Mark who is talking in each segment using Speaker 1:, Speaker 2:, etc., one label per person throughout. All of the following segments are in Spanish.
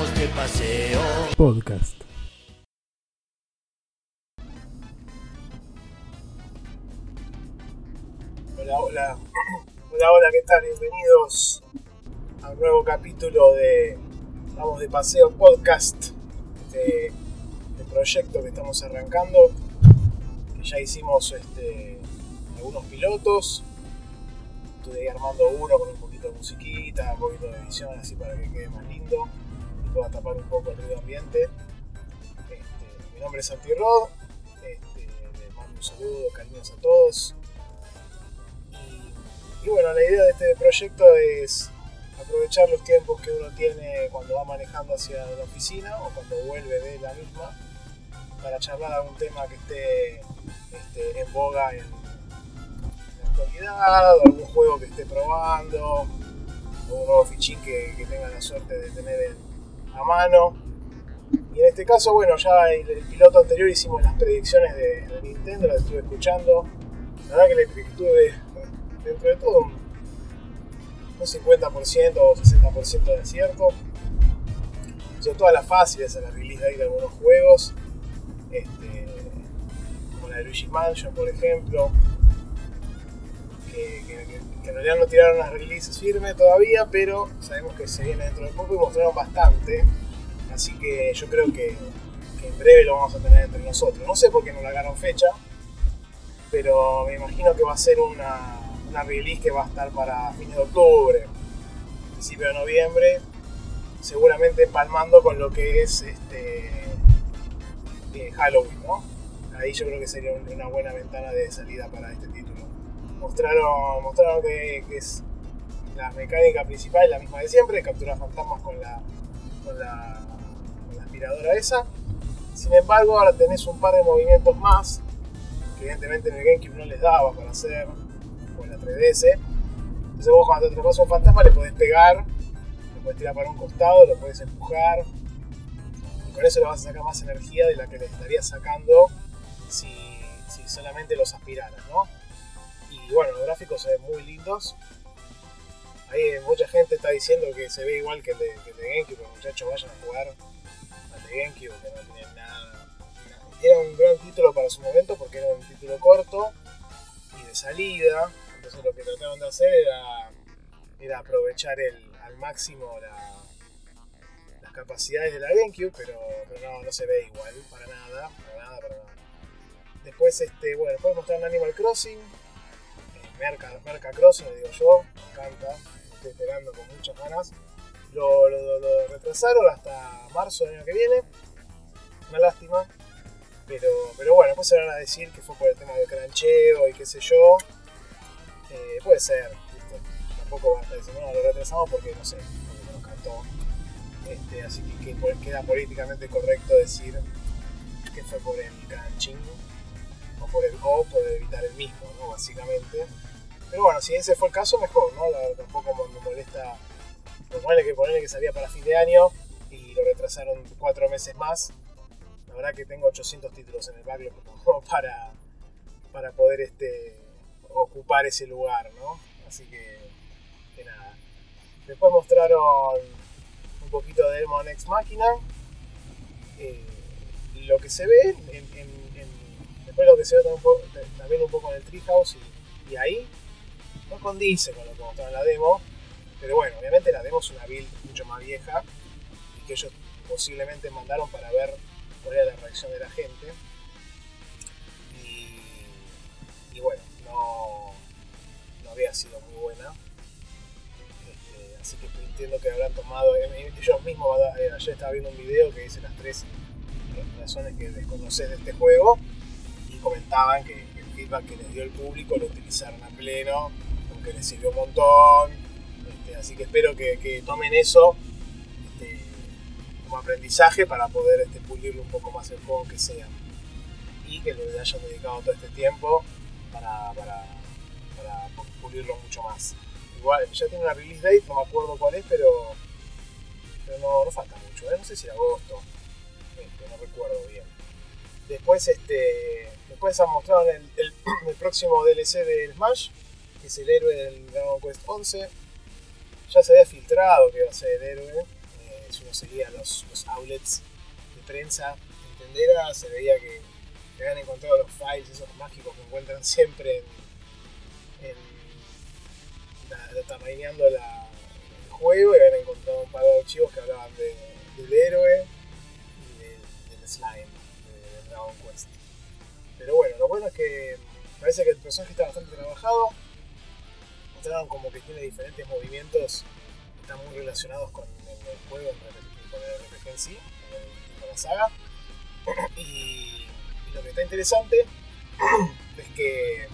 Speaker 1: vamos de paseo.
Speaker 2: Podcast.
Speaker 3: Hola, hola. Hola, hola, ¿qué tal? Bienvenidos a un nuevo capítulo de Vamos de Paseo Podcast, este, este proyecto que estamos arrancando, que ya hicimos este, algunos pilotos, estuve ahí armando uno con un poquito de musiquita, un poquito de edición así para que quede más lindo pueda tapar un poco el ruido ambiente. Este, mi nombre es Santi Rod, este, les mando un saludo, cariños a todos. Y, bueno, la idea de este proyecto es aprovechar los tiempos que uno tiene cuando va manejando hacia la oficina o cuando vuelve de la misma para charlar algún tema que esté este, en boga en, la actualidad, algún juego que esté probando, o un nuevo fichín que, que tenga la suerte de tener en- a mano. Y en este caso, bueno, ya el, el piloto anterior hicimos las predicciones de, Nintendo, las estuve escuchando. La verdad que le que tuve dentro de todo un, un 50% o 60% de acierto. Sobre todo a las fáciles, a la release de algunos juegos. Este, como la de Luigi Mansion, por ejemplo. Que en realidad no tiraron las releases firmes todavía, pero sabemos que se viene dentro de poco y mostraron bastante. Así que yo creo que, en breve lo vamos a tener entre nosotros. No sé por qué no largaron fecha, pero me imagino que va a ser una, una release que va a estar para fines de octubre, principio de noviembre, seguramente empalmando con lo que es este eh, Halloween, ¿no? Ahí yo creo que sería un- una buena ventana de salida para este título. Mostraron, mostraron que, es la mecánica principal, la misma de siempre, capturar fantasmas con la, con la, aspiradora esa. Sin embargo, ahora tenés un par de movimientos más que evidentemente en el GameCube no les daba para hacer, o en la 3DS. Entonces vos cuando te atrapas a un fantasma le podés pegar, lo podés tirar para un costado, lo podés empujar, y con eso le vas a sacar más energía de la que le estarías sacando si, si solamente los aspiraras, ¿no? Y bueno, los gráficos se ven muy lindos. Ahí mucha gente está diciendo que se ve igual que el de, que el GameCube, pero muchachos vayan a jugar al de GameCube, que no tiene nada. Era un gran título para su momento porque era un título corto y de salida. Entonces lo que trataron de hacer era, era aprovechar al máximo la- las capacidades de la GameCube, pero, no, se ve igual, para nada, para nada, para nada. Después, este, bueno, después mostraron Animal Crossing, Merca, Merca Crossing, lo digo yo, me encanta, estoy esperando con muchas ganas. Lo, retrasaron hasta marzo del año que viene, una lástima, pero, pero bueno, después se van a decir que fue por el tema del crancheo y qué sé yo. Eh, puede ser, tampoco van a estar diciendo, no, lo retrasamos porque no sé, porque nos cantó. Este, así que, queda políticamente correcto decir que fue por el crunching o por el o por evitar el mismo, ¿no? Básicamente. Pero bueno, si ese fue el caso, mejor, ¿no? La tampoco me molesta. Pues ponerle que ponerle que salía para fin de año y lo retrasaron cuatro meses más. La verdad que tengo 800 títulos en el backlog para, para poder este, ocupar ese lugar, ¿no? Así que, nada. Después mostraron un poquito de Demon Ex Machina. Eh, lo que se ve en, después lo que se ve también un poco, también en el Treehouse y ahí no condice con lo que mostraron en la demo. Pero bueno, obviamente la demo es una build mucho más vieja y que ellos posiblemente mandaron para ver cuál era la reacción de la gente. Y, bueno, no, había sido muy buena. Este, así que entiendo que habrán tomado, eh, ellos mismos, eh, ayer estaba viendo un video que dice las tres razones que desconoces de este juego y comentaban que el feedback que les dio el público lo utilizaron a pleno, porque les sirvió un montón. Este, así que espero que, que tomen eso este, como aprendizaje para poder este, pulirlo un poco más el juego que sea. Y que le hayan dedicado todo este tiempo para pulirlo mucho más. Igual, ya tiene una release date, no me acuerdo cuál es, pero, pero no, no falta mucho, ¿eh? no sé si era agosto, este, no recuerdo bien. Después, este, después han mostrado el, el- el próximo DLC del Smash, que es el héroe del Dragon Quest 11. Ya se había filtrado que iba a ser el héroe, eh, si uno seguía los, outlets de prensa en Tendera, se veía que, habían encontrado los files esos mágicos que encuentran siempre en, en el juego y habían encontrado un par de archivos que hablaban de, del héroe y del slime, de, Dragon Quest. Pero bueno, lo bueno es que parece que el personaje está bastante trabajado. Mostraron como que tiene diferentes movimientos que están muy relacionados con el, juego, con el RPG en sí, con, la saga. Y, lo que está interesante es que,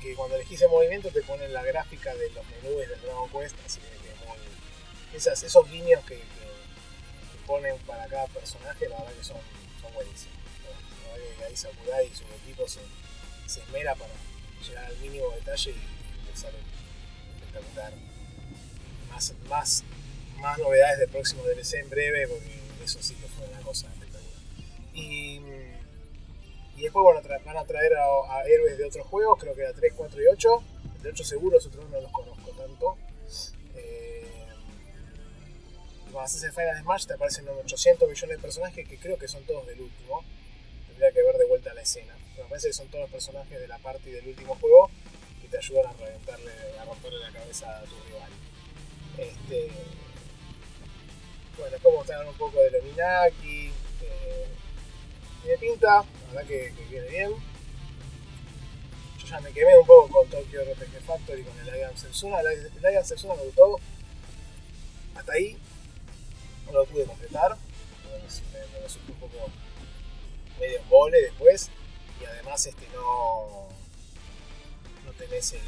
Speaker 3: que, cuando elegís el movimiento te ponen la gráfica de los menús del Dragon Quest, así que muy, esas, esos guiños que, ponen para cada personaje, la verdad que son, son buenísimos. La verdad que ahí Sakurai y su equipo se, se esmera para llegar al mínimo detalle y, sale espectacular. Más, más, más novedades del próximo DLC en breve, porque eso sí que fue una cosa espectacular. Y, y después van a traer a, héroes de otros juegos, creo que era 3, 4 y 8. De 8 seguros, otros no los conozco tanto. Eh, cuando haces el Final Smash te aparecen 800 millones de personajes que creo que son todos del último. Tendría que ver de vuelta la escena. Me parece que son todos los personajes de la parte del último juego que te ayudan a reventarle, a romperle la cabeza a tu rival. Este, bueno, después mostraron un poco de los Minaki. Eh, tiene pinta, la verdad que, viene bien. Yo ya me quemé un poco con Tokyo RPG Factory, con el Alliance Setsuna. El Alliance Setsuna me gustó. Hasta ahí no lo pude completar. Me, me resultó un poco medio en después. Y además este no, no tenés el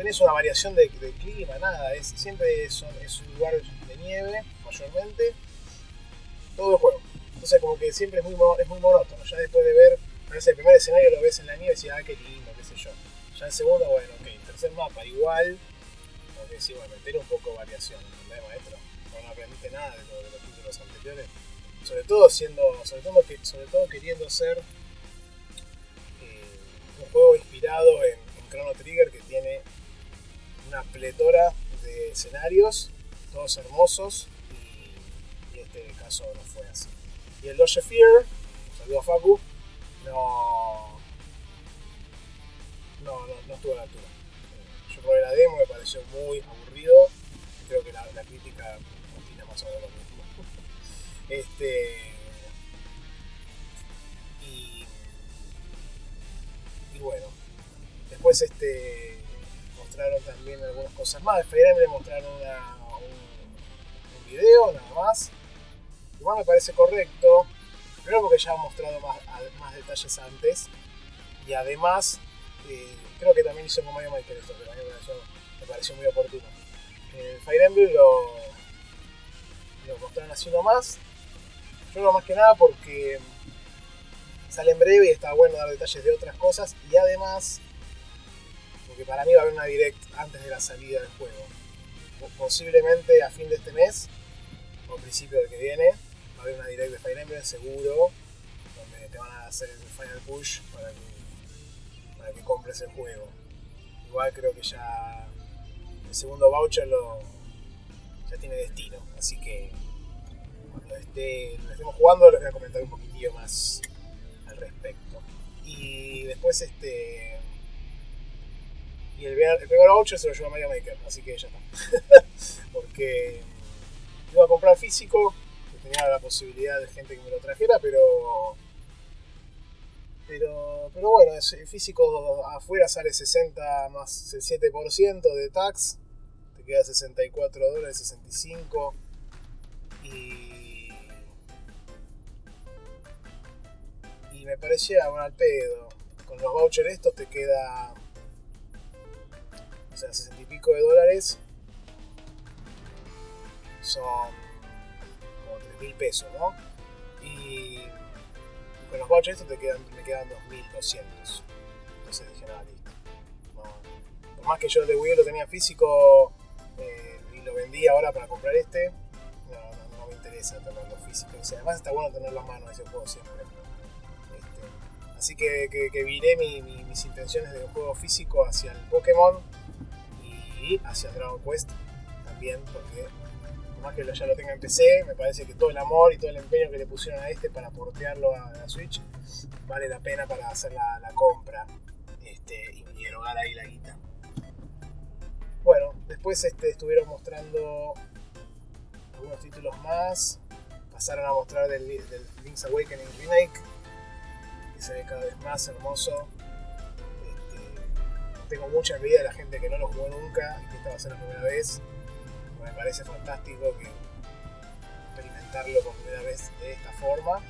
Speaker 3: tenés una variación de, clima, nada, es, siempre es, un lugar de nieve, mayormente, todo el juego. Entonces como que siempre es muy, es muy monótono, ya después de ver, parece el primer escenario lo ves en la nieve y decís, ah, qué lindo, qué sé yo. Ya el segundo, bueno, ok, tercer mapa igual, como que bueno, meter un poco de variación, ¿entendés, maestro? No, aprendiste nada de, de los títulos anteriores. Sobre todo siendo, sobre todo, sobre todo queriendo ser eh, un juego inspirado en, Chrono Trigger que tiene una pletora de escenarios, todos hermosos, y, y este caso no fue así. Y el Doge Fear, saludo a Facu, no, no, no, no estuvo a la altura. Yo probé la demo, me pareció muy aburrido, creo que la, crítica opina más o menos. Este, y, bueno, después este mostraron también algunas cosas más. De Fire Emblem mostraron un, video nada más. Igual me parece correcto. Primero porque ya han mostrado más, más detalles antes. Y además, eh, creo que también hizo con Mario Maker esto, pero a mí me pareció, muy oportuno. El Fire Emblem lo, lo mostraron así más Yo creo más que nada porque sale en breve y está bueno dar detalles de otras cosas. Y además porque para mí va a haber una direct antes de la salida del juego. Posiblemente a fin de este mes, o principio del que viene, va a haber una direct de Fire Emblem seguro, donde te van a hacer el final push para que, para que compres el juego. Igual creo que ya el segundo voucher lo, ya tiene destino, así que cuando esté, lo estemos jugando les voy a comentar un poquitillo más al respecto. Y después este y el, el primer voucher se lo llevó Mario Maker, así que ya está. Porque iba a comprar físico, tenía la posibilidad de gente que me lo trajera, pero. Pero, pero bueno, el físico afuera sale 60 más el 7% de tax, te queda 64 dólares, 65 y. me parecía bueno, al pedo. Con los vouchers estos te queda o sea, 60 y pico de dólares son como 3 mil pesos, ¿no? Y con los vouchers estos te quedan, me quedan 2.200. Entonces dije, nada, listo. Por más que yo de Wii lo tenía físico eh, y lo vendí ahora para comprar este, no, no, me interesa tenerlo físico. O sea, además está bueno tenerlo a mano ese juego siempre. Así que, que, viré mis intenciones de juego físico hacia el Pokémon y hacia Dragon Quest. también, porque por más que ya lo tenga en PC, me parece que todo el amor y todo el empeño que le pusieron a este para portearlo a la Switch vale la pena para hacer la, compra este, y erogar ahí la guita. Bueno, después este, estuvieron mostrando algunos títulos más. Pasaron a mostrar del, Link's Awakening Remake, se ve cada vez más hermoso. Este, tengo mucha envidia de la gente que no lo jugó nunca y que esta va a ser la primera vez. Me parece fantástico que experimentarlo por primera vez de esta forma.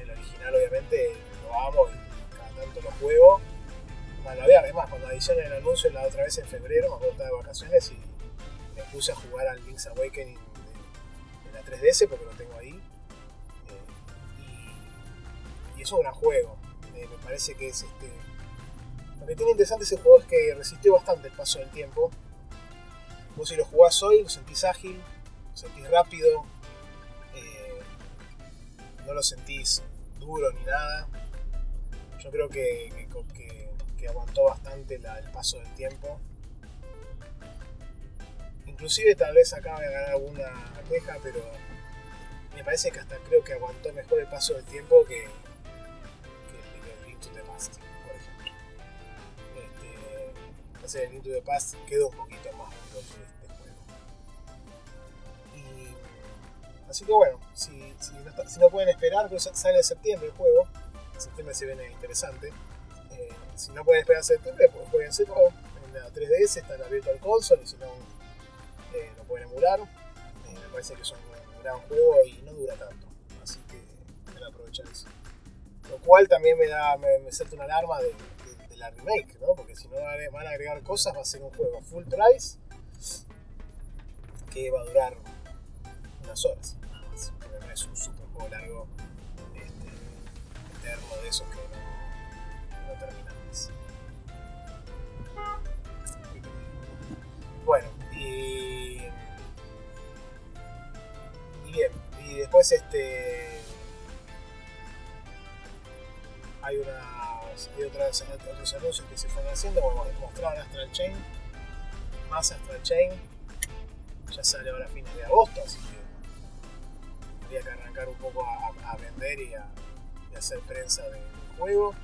Speaker 3: El original obviamente lo amo y cada tanto lo juego bueno, además, cuando adicioné el anuncio la otra vez en febrero, me acuerdo de vacaciones y me puse a jugar al Link's Awakening de, la 3DS porque lo tengo ahí. Eh, y, es un gran juego. me parece que es este. Lo que tiene interesante ese juego es que resistió bastante el paso del tiempo. Vos si lo jugás hoy, lo sentís ágil, lo sentís rápido, eh, no lo sentís duro ni nada. Yo creo que, que aguantó bastante el paso del tiempo. Inclusive tal vez acá voy a ganar alguna queja, pero me parece que hasta creo que aguantó mejor el paso del tiempo que, que el Link to the Past, por ejemplo. Este, el Link to the Past quedó un poquito más que este juego. Y, así que bueno, si, no, pueden esperar, pues sale en septiembre el juego. En septiembre se viene interesante si no pueden esperar septiembre, pues pueden ser en la 3DS, está la Virtual Console, y si no, eh, lo pueden emular. Eh, me parece que es un, gran juego y no dura tanto, así que voy a aprovechar eso. Lo cual también me da, me, me una alarma de, la remake, ¿no? Porque si no van a agregar cosas, va a ser un juego full price que va a durar unas horas, porque no es un super juego largo, este, eterno de esos que no, no. Bueno, y. Y bien, y después este. Hay, unas, hay otras, otros anuncios que se fueron haciendo, como mostrar Astral Chain, más Astral Chain, ya sale ahora a fines de agosto, así que habría que arrancar un poco a, vender y a, hacer prensa del juego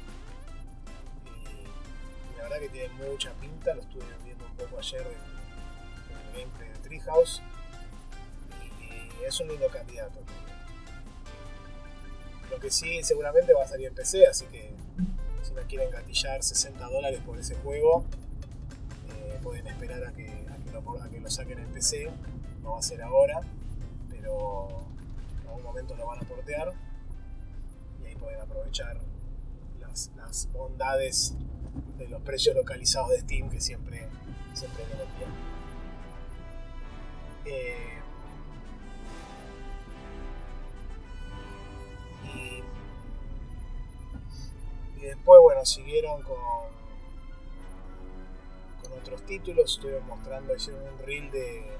Speaker 3: la verdad que tiene mucha pinta, lo estuve viendo un poco ayer en, el gameplay de Treehouse y es un lindo candidato. Lo que sí seguramente va a salir en PC, así que si no quieren gatillar 60 dólares por ese juego, eh, pueden esperar a que, lo, saquen en PC, no va a ser ahora, pero en algún momento lo van a portear y ahí pueden aprovechar las, las bondades de los precios localizados de Steam que siempre, siempre vienen bien. Eh, y, después, bueno, siguieron con, con otros títulos, estuvieron mostrando, hicieron un reel de,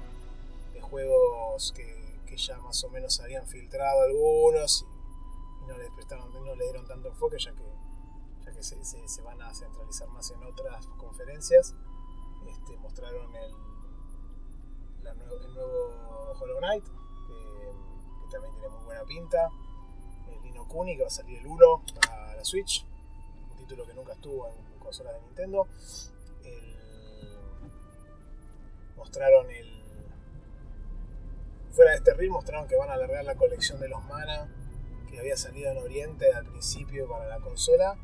Speaker 3: juegos que, que, ya más o menos habían filtrado algunos y, no les prestaron, no le dieron tanto enfoque ya que que se, se, van a centralizar más en otras conferencias. Este, mostraron el, el nuevo Hollow Knight, que, también tiene muy buena pinta. El Lino Kuni, que va a salir el 1 para la Switch, título que nunca estuvo en consolas de Nintendo. mostraron el. Fuera de este reel, mostraron que van a alargar la colección de los mana que había salido en Oriente al principio para la consola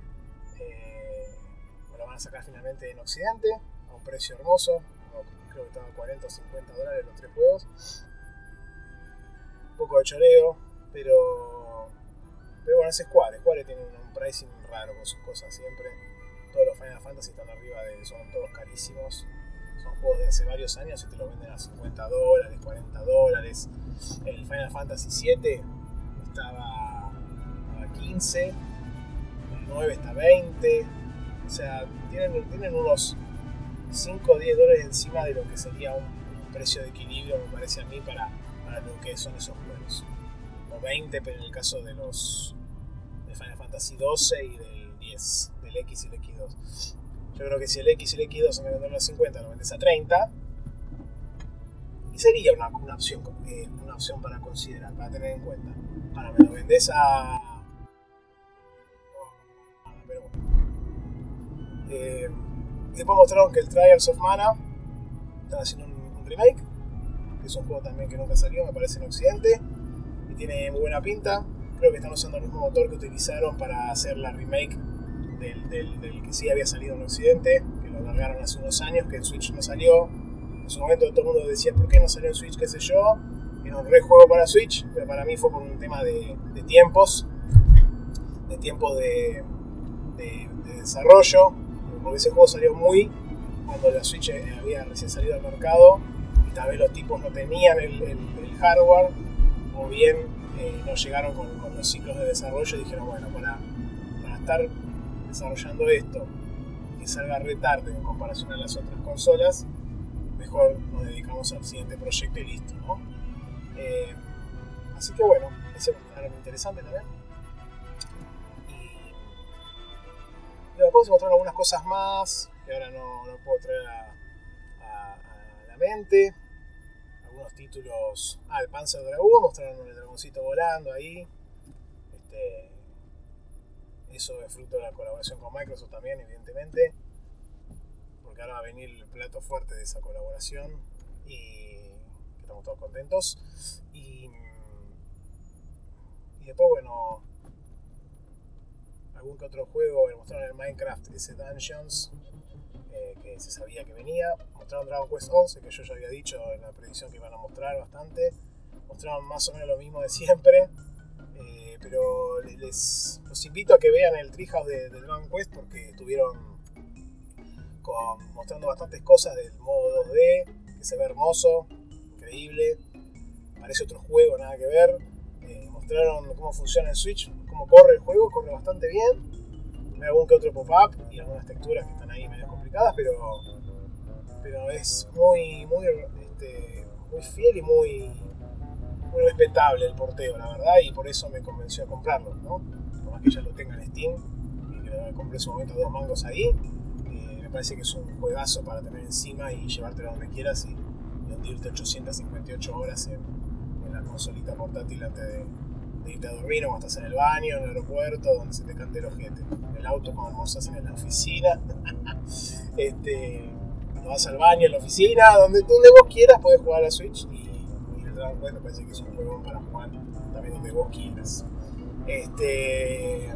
Speaker 3: eh, lo van a sacar finalmente en Occidente a un precio hermoso. Creo que estaba 40 o 50 dólares los tres juegos. Un poco de choreo, pero. Pero bueno, es Square. Square tiene un, pricing raro con sus cosas siempre. Todos los Final Fantasy están arriba de. son todos carísimos. Son juegos de hace varios años y te lo venden a 50 dólares, 40 dólares. El Final Fantasy VII estaba a 15 9 está 20. O sea, tienen, tienen unos 5 o 10 dólares encima de lo que sería un, precio de equilibrio, me parece a mí, para, para, lo que son esos juegos. O 20, pero en el caso de los Fantasy 12 y del 10, del X y el X2. Yo creo que si el X y el X2 se me venden a 50, lo vendes a 30. Y sería una, una opción, eh, una opción para considerar, para tener en cuenta. Ahora me lo vendés a. Pero eh, después mostraron que el Trials of Mana están haciendo un, un remake, que es un juego también que nunca salió, me parece en Occidente, y tiene muy buena pinta. Creo que están usando el mismo motor que utilizaron para hacer la remake del, que sí había salido en Occidente, que lo largaron hace unos años, que el Switch no salió. En su momento todo el mundo decía, ¿por qué no salió en Switch? ¿Qué sé yo? Era un re juego para Switch, pero para mí fue por un tema de, tiempos, de tiempos de, de, de, desarrollo, porque ese juego salió muy cuando la Switch había recién salido al mercado tal vez los tipos no tenían el, el hardware o bien eh, no llegaron con, los ciclos de desarrollo y dijeron, bueno, para, para estar desarrollando esto que salga re tarde en comparación a las otras consolas, mejor nos dedicamos al siguiente proyecto y listo, ¿no? Eh, así que bueno, ese va a interesante también. Y, después mostraron algunas cosas más que ahora no, no puedo traer a, la mente. Algunos títulos. Ah, el Panzer Dragoon, mostraron el dragoncito volando ahí. Este, eso es fruto de la colaboración con Microsoft también, evidentemente. Porque ahora va a venir el plato fuerte de esa colaboración. Y estamos todos contentos. Y, y después, bueno, algún que otro juego, mostraron el Minecraft ese Dungeons, que se sabía que venía. Mostraron Dragon Quest 11, que yo ya había dicho en la predicción que iban a mostrar bastante. Mostraron más o menos lo mismo de siempre. Eh, pero les, los invito a que vean el Treehouse de, Dragon Quest porque estuvieron mostrando bastantes cosas del modo 2D, que se ve hermoso, increíble. Parece otro juego, nada que ver. Eh, mostraron cómo funciona el Switch, cómo corre el juego, corre bastante bien. Hay algún que otro pop-up y algunas texturas que están ahí medio pero, pero es muy, muy, este, muy fiel y muy, muy respetable el porteo, la verdad, y por eso me convenció a comprarlo, ¿no? Por más que ya lo tenga en Steam y que compré en su momento dos mangos ahí, eh, me parece que es un juegazo para tener encima y llevártelo donde quieras y, y hundirte 858 horas en, en la consolita portátil antes de irte a dormir o estás en el baño, en el aeropuerto, donde se te cante el ojete. En el auto cuando estás en la oficina. este, cuando vas al baño, en la oficina, donde, donde vos quieras podés jugar a la Switch y, y el Dragon Quest me parece que es un juego para jugar también donde vos quieras. Este,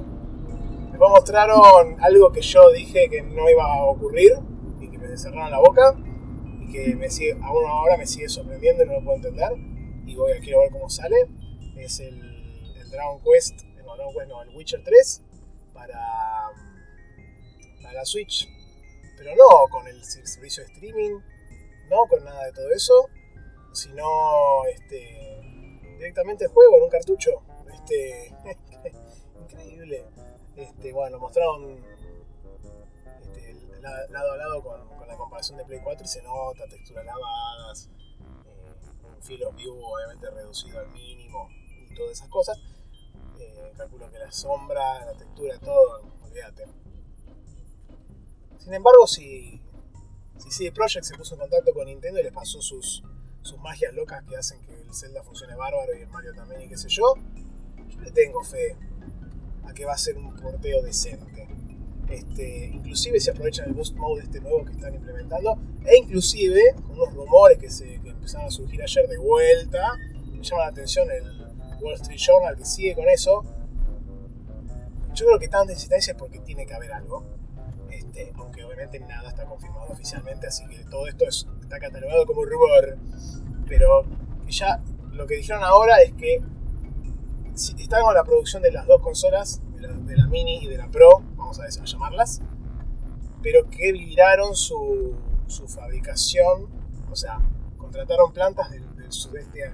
Speaker 3: después mostraron algo que yo dije que no iba a ocurrir y que me cerraron la boca y que me sigue, aún ahora me sigue sorprendiendo y no lo puedo entender y voy a quiero ver cómo sale. Es el Dragon Quest, no, Dragon el Witcher 3 para, para la Switch. Pero no con el servicio de streaming, no con nada de todo eso, sino este, directamente el juego en un cartucho. Este, increíble. Este, bueno, mostraron este, lado a lado con, la comparación de Play 4 y se nota texturas lavadas, eh, un field of view obviamente reducido al mínimo y todas esas cosas eh, calculo que la sombra, la textura, todo, olvídate. Sin embargo, si, si CD Projekt se puso en contacto con Nintendo y les pasó sus, sus magias locas que hacen que el Zelda funcione bárbaro y el Mario también y qué sé yo, yo le tengo fe a que va a ser un porteo decente. Este, inclusive se aprovechan el boost mode este nuevo que están implementando e inclusive unos rumores que, se, que empezaron a surgir ayer de vuelta me llama la atención el, Wall Street Journal que sigue con eso. Yo creo que están en es porque tiene que haber algo. Este, aunque obviamente nada está confirmado oficialmente, así que todo esto es, está catalogado como rumor. Pero ya lo que dijeron ahora es que si están con la producción de las dos consolas, de la, Mini y de la Pro, vamos a, a llamarlas, pero que viraron su, su, fabricación, o sea, contrataron plantas del, del sudeste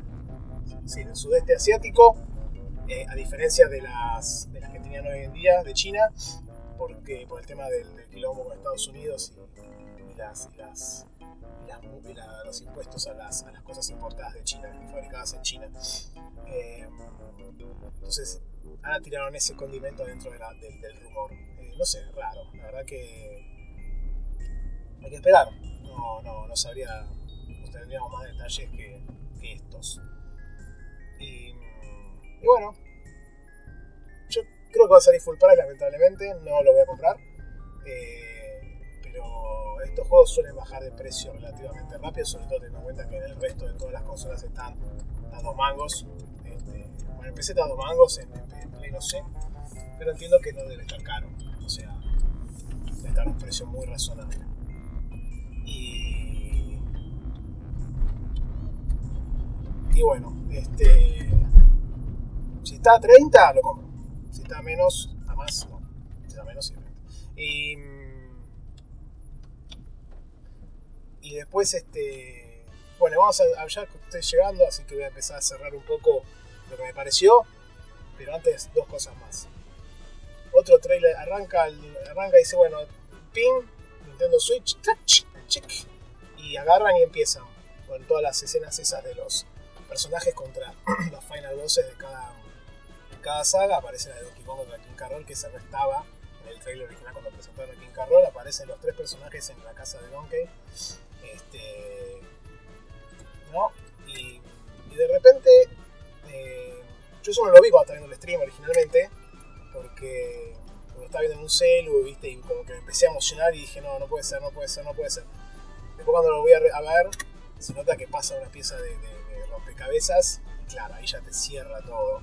Speaker 3: sí, del sudeste asiático, eh, a diferencia de las, de las que tenían hoy en día de China, porque por el tema del, del quilombo con Estados Unidos y, las, las, los impuestos a las, a las, cosas importadas de China fabricadas en China. Eh, entonces, ahora tiraron ese condimento dentro del, del, rumor. Eh, no sé, raro. La verdad que hay que esperar. No, no, no sabría tendríamos más detalles que, estos. Y, bueno, yo creo que va a salir full price, lamentablemente, no lo voy a comprar. Eh, pero estos juegos suelen bajar de precio relativamente rápido, sobre todo teniendo en cuenta que en el resto de todas las consolas están a dos mangos. Este, bueno, en está a dos mangos, en, Play no sé, pero entiendo que no debe estar caro. O sea, debe estar a un precio muy razonable. Y bueno, este, si está a 30, lo compro. Si está a menos, a más, no. Si está a menos, sí. Y, y después, este, bueno, vamos a, ya estoy llegando, así que voy a empezar a cerrar un poco lo que me pareció. Pero antes, dos cosas más. Otro trailer arranca, arranca y dice, bueno, ping, Nintendo Switch, y agarran y empiezan con todas las escenas esas de los personajes contra los final bosses de cada, cada saga. Aparece la de Donkey Kong contra King Carroll, que se restaba en el trailer original cuando presentaron a King Carroll. Aparecen los tres personajes en la casa de Donkey. Este, ¿no? y, de repente, eh, yo eso no lo vi cuando estaba viendo el stream originalmente, porque cuando estaba viendo en un celu, ¿viste? Y como que me empecé a emocionar y dije, no, no puede ser, no puede ser, no puede ser. Después cuando lo voy a, ver, se nota que pasa una pieza de, rompecabezas y claro, ahí ya te cierra todo.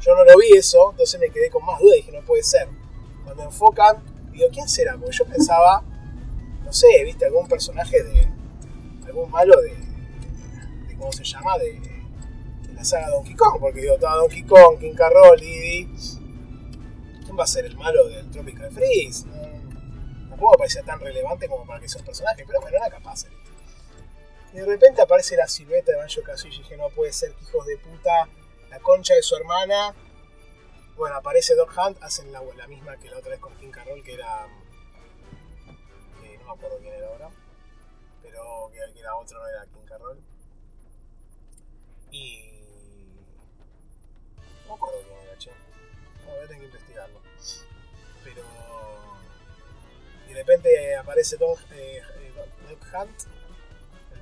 Speaker 3: Yo no lo vi eso, entonces me quedé con más dudas y dije, no puede ser. Cuando enfocan, digo, ¿quién será? Porque yo pensaba, no sé, viste, algún personaje de. algún malo de. ¿Cómo se llama? De, de la saga Donkey Kong, porque digo, estaba Donkey Kong, King Carroll, Diddy. ¿Quién va a ser el malo del Tropical Freeze? tampoco parecía tan relevante como para que sea un personaje, pero bueno, era capaz. De repente aparece la silueta de Banjo Kazooie y dije, no puede ser que hijos de puta, la concha de su hermana. Bueno, aparece Dog Hunt, hacen la, la misma que la otra vez con King Carroll, que era. Que no me acuerdo quién era ahora, pero que, era otro, no era King Carroll. Y. No me acuerdo quién era, che. voy a tener que investigarlo. Pero de repente aparece Don, eh, Hunt, el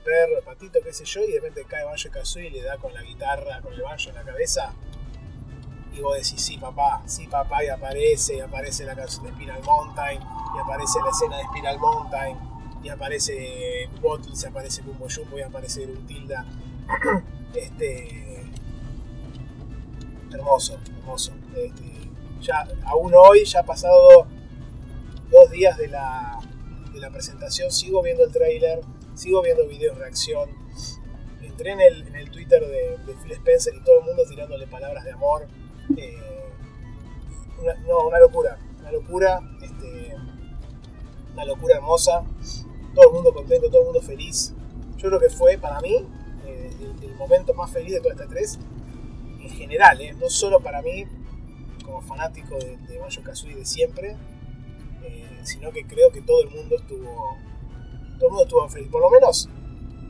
Speaker 3: perro, patito, qué sé yo, y de repente cae Banjo Kazooie y le da con la guitarra, con el banjo en la cabeza. Y vos decís, sí papá, sí papá, y aparece, y aparece la canción de Spiral Mountain, y aparece la escena de Spiral Mountain, y aparece Bottles, y aparece Bumbo Jumbo, y aparece Tilda. este. Hermoso, hermoso. Este, ya, aún hoy, ya ha pasado dos días de la, de la presentación sigo viendo el trailer, sigo viendo videos de reacción. Entré en el, en el Twitter de, Phil Spencer y todo el mundo tirándole palabras de amor. Eh, una, no, una locura, una locura, este, una locura hermosa. Todo el mundo contento, todo el mundo feliz. Yo creo que fue para mí eh, el, momento más feliz de toda esta 3 en general, eh, no solo para mí como fanático de, de Banjo Kazooie de siempre, sino que creo que todo el mundo estuvo todo el mundo estuvo feliz. Por lo menos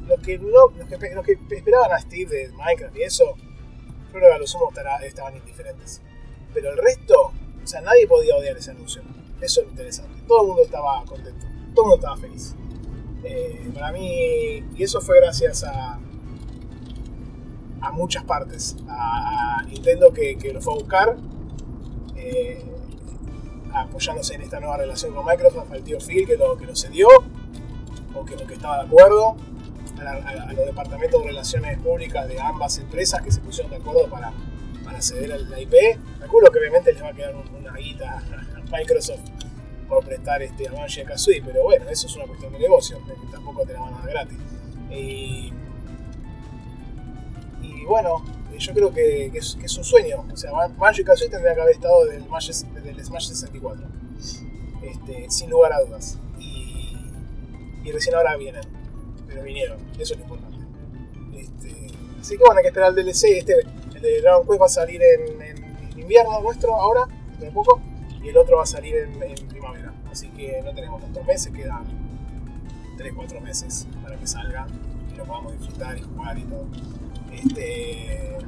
Speaker 3: los que, no, los que, esperaban a Steve de Minecraft y eso, yo creo que a lo sumo estaban indiferentes. Pero el resto, o sea, nadie podía odiar ese anuncio. Eso es lo interesante. Todo el mundo estaba contento, todo el mundo estaba feliz. Eh, para mí, y eso fue gracias a, a muchas partes. A, Nintendo que, que, lo fue a buscar. Eh, apoyándose en esta nueva relación con Microsoft, al tío Phil que lo, que lo cedió, o que, que estaba de acuerdo, a, los departamentos de relaciones públicas de ambas empresas que se pusieron de acuerdo para, para ceder la IP. Calculo que obviamente les va a quedar una guita a Microsoft por prestar este a Banjo Kazooie, pero bueno, eso es una cuestión de negocio, tampoco te la van a dar gratis. Y, y bueno, yo creo que, es, un sueño. O sea, Banjo y Kazooie tendría que haber estado desde el, Smash, 64. Este, sin lugar a dudas. Y, recién ahora vienen. Pero vinieron. Eso es lo importante. Este, así que bueno, hay que esperar el DLC. Este, el de Dragon Quest va a salir en, invierno nuestro ahora, de poco. Y el otro va a salir en, primavera. Así que no tenemos tantos meses, quedan 3-4 meses para que salga y lo podamos disfrutar y jugar y todo. Este,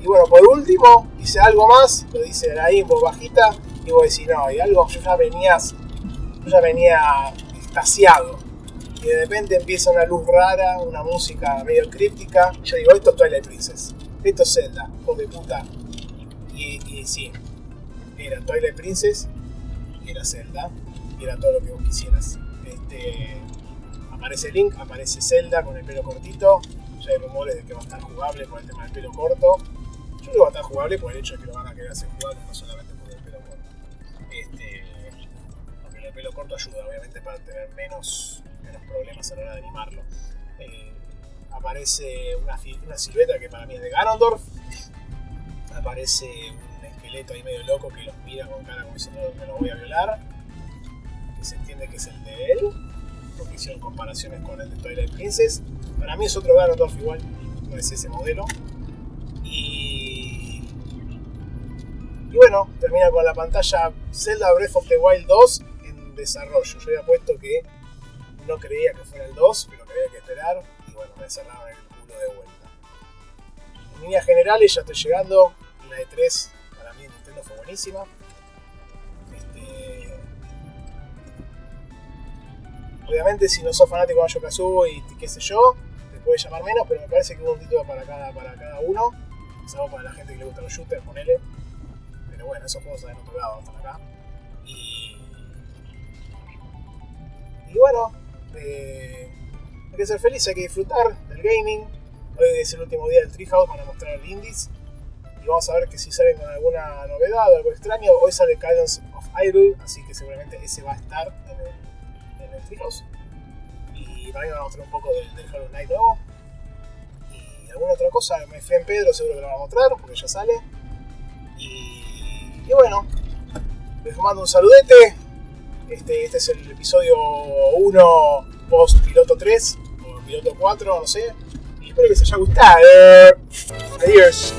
Speaker 3: y, bueno, por último, hice algo más, lo dice ahí en voz bajita, y vos decís, no, y algo, yo ya venía, ya venía extasiado. y de repente empieza una luz rara, una música medio críptica. Yo digo, esto es Twilight Princess, esto es Zelda, hijo de puta. Y, y sí, era Twilight Princess, era Zelda, era todo lo que vos quisieras. Este, aparece Link, aparece Zelda con el pelo cortito. Ya hay rumores de que va a estar jugable por el tema del pelo corto. Yo creo que va a estar jugable por el hecho de que lo van a querer hacer jugable, no solamente pelo corto ayuda, obviamente, para tener menos, menos problemas a la hora de animarlo. Eh, aparece una, una silueta que para mí es de Ganondorf. Aparece un esqueleto ahí medio loco que los mira con cara como diciendo que lo voy a violar. Se entiende que es el de él. Porque hicieron comparaciones con el de Twilight Princess. Para mí es otro Ganondorf igual, no es ese modelo. Y. Y bueno, termina con la pantalla Zelda Breath of the Wild 2 en desarrollo. Yo había puesto que no creía que fuera el 2, pero que había que esperar. Y bueno, me cerraron el culo de vuelta. En líneas generales ya estoy llegando. La de 3 para mí Nintendo fue buenísima. Este, Obviamente si no sos fanático de Banjo y qué sé yo, te puede llamar menos, pero me parece que hubo un título para cada, para cada uno. Salvo para la gente que le gusta los shooters, ponele. Pero bueno, esos juegos están en otro lado, están acá. Y bueno, eh, hay que ser feliz, hay que disfrutar del gaming. Hoy es el último día del Treehouse para mostrar el Indies. Y vamos a ver que si salen con alguna novedad o algo extraño. Hoy sale Guidance of Hyrule, así que seguramente ese va a estar en el, en el Treehouse. Y también vamos a mostrar un poco del, del Hollow Knight nuevo. Y alguna otra cosa, me fui en Pedro, seguro que lo van a mostrar, porque ya sale. Y, y bueno, les mando un saludete. Este, este es el episodio 1 post piloto 3 o piloto 4, no sé. Y espero que les haya gustado. Adiós.